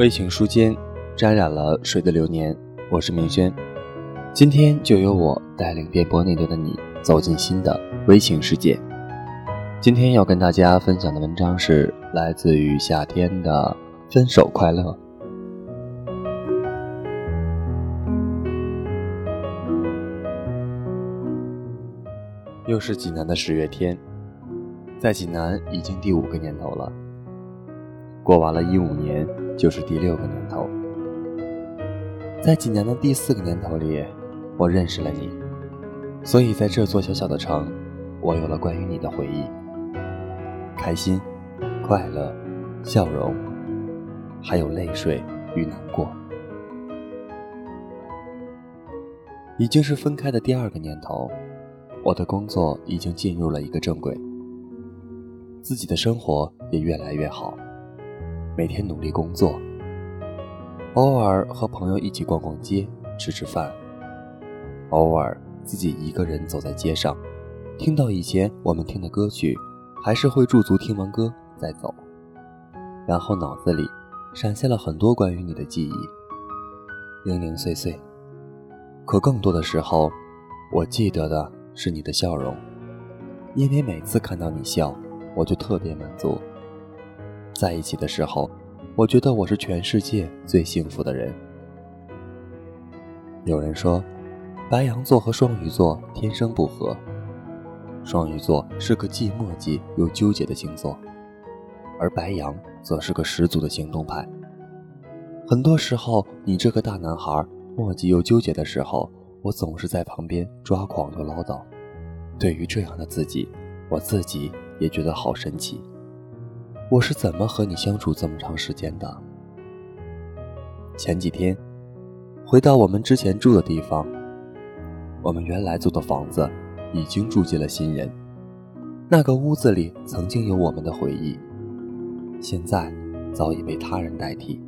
微情书间，沾染了水的流年。我是明轩，今天就由我带领电波那端的你走进新的微情世界。今天要跟大家分享的文章是来自于夏天的《分手快乐》。又是济南的十月天，在济南已经第五个年头了。过完了一五年，就是第六个年头。在几年的第四个年头里，我认识了你，所以在这座小小的城，我有了关于你的回忆。开心、快乐、笑容，还有泪水与难过。已经是分开的第二个年头，我的工作已经进入了一个正轨，自己的生活也越来越好。每天努力工作，偶尔和朋友一起逛逛街、吃吃饭，偶尔自己一个人走在街上，听到以前我们听的歌曲，还是会驻足听完歌再走，然后脑子里闪现了很多关于你的记忆，零零碎碎，可更多的时候，我记得的是你的笑容，因为每次看到你笑，我就特别满足。在一起的时候，我觉得我是全世界最幸福的人。有人说，白羊座和双鱼座天生不合。双鱼座是个既墨迹又纠结的星座，而白羊则是个十足的行动派。很多时候，你这个大男孩磨叽又纠结的时候，我总是在旁边抓狂又唠叨。对于这样的自己，我自己也觉得好神奇。我是怎么和你相处这么长时间的？前几天，回到我们之前住的地方，我们原来租的房子已经住进了新人。那个屋子里曾经有我们的回忆，现在早已被他人代替。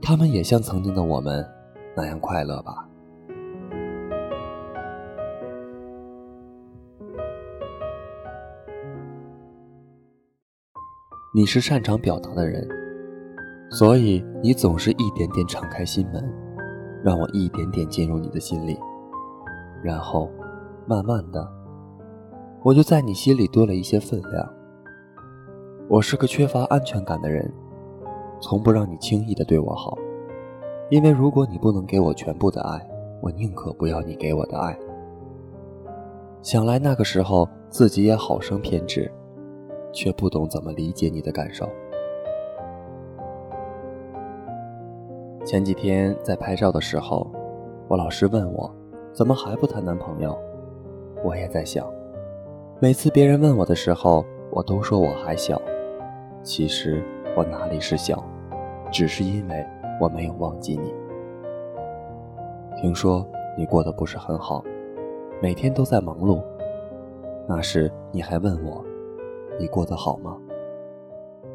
他们也像曾经的我们那样快乐吧。你是擅长表达的人，所以你总是一点点敞开心门，让我一点点进入你的心里，然后，慢慢的，我就在你心里多了一些分量。我是个缺乏安全感的人，从不让你轻易的对我好，因为如果你不能给我全部的爱，我宁可不要你给我的爱。想来那个时候自己也好生偏执。却不懂怎么理解你的感受。前几天在拍照的时候，我老师问我，怎么还不谈男朋友？我也在想，每次别人问我的时候，我都说我还小。其实我哪里是小，只是因为我没有忘记你。听说你过得不是很好，每天都在忙碌。那时你还问我。你过得好吗？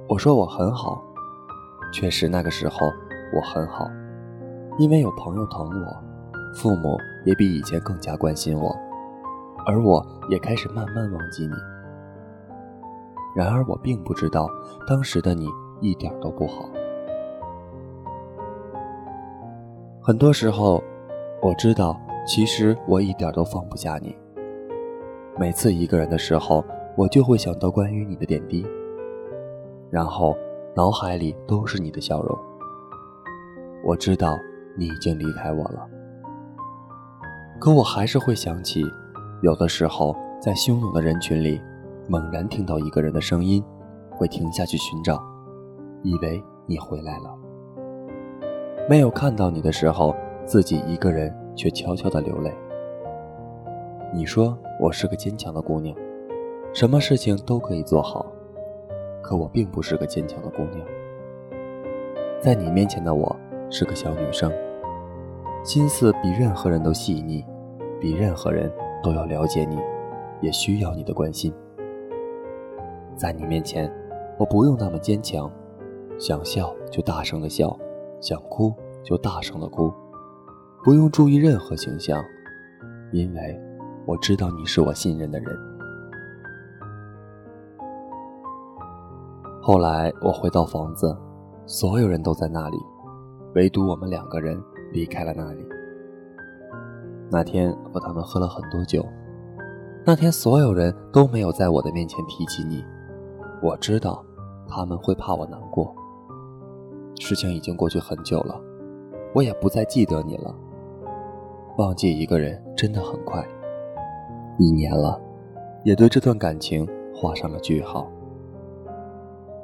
我说我很好，确实那个时候我很好，因为有朋友疼我，父母也比以前更加关心我，而我也开始慢慢忘记你。然而我并不知道，当时的你一点都不好。很多时候，我知道，其实我一点都放不下你。每次一个人的时候，我就会想到关于你的点滴，然后脑海里都是你的笑容。我知道你已经离开我了，可我还是会想起，有的时候在汹涌的人群里，猛然听到一个人的声音，会停下去寻找，以为你回来了。没有看到你的时候，自己一个人却悄悄的流泪。你说我是个坚强的姑娘，什么事情都可以做好，可我并不是个坚强的姑娘。在你面前的我是个小女生，心思比任何人都细腻，比任何人都要了解你，也需要你的关心。在你面前，我不用那么坚强，想笑就大声的笑。想哭就大声的哭，不用注意任何形象，因为我知道你是我信任的人。后来我回到房子，所有人都在那里，唯独我们两个人离开了那里。那天和他们喝了很多酒，那天所有人都没有在我的面前提起你，我知道他们会怕我难过。事情已经过去很久了，我也不再记得你了。忘记一个人真的很快，一年了，也对这段感情画上了句号。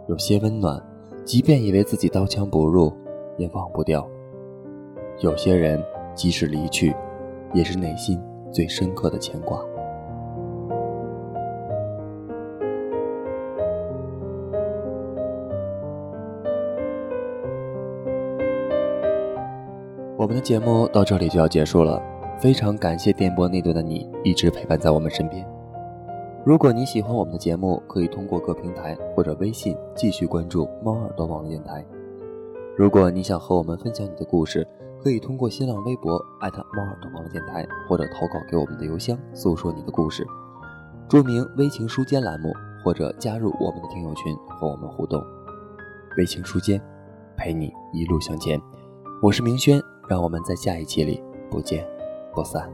有些温暖，即便以为自己刀枪不入，也忘不掉；有些人，即使离去，也是内心最深刻的牵挂。我们的节目到这里就要结束了，非常感谢电波那端的你一直陪伴在我们身边。如果你喜欢我们的节目，可以通过各平台或者微信继续关注猫耳朵网络电台。如果你想和我们分享你的故事，可以通过新浪微博艾特猫耳朵网络电台，或者投稿给我们的邮箱，诉说你的故事，注明“微情书间”栏目，或者加入我们的听友群和我们互动。微情书间，陪你一路向前。我是明轩。让我们在下一期里不见不散。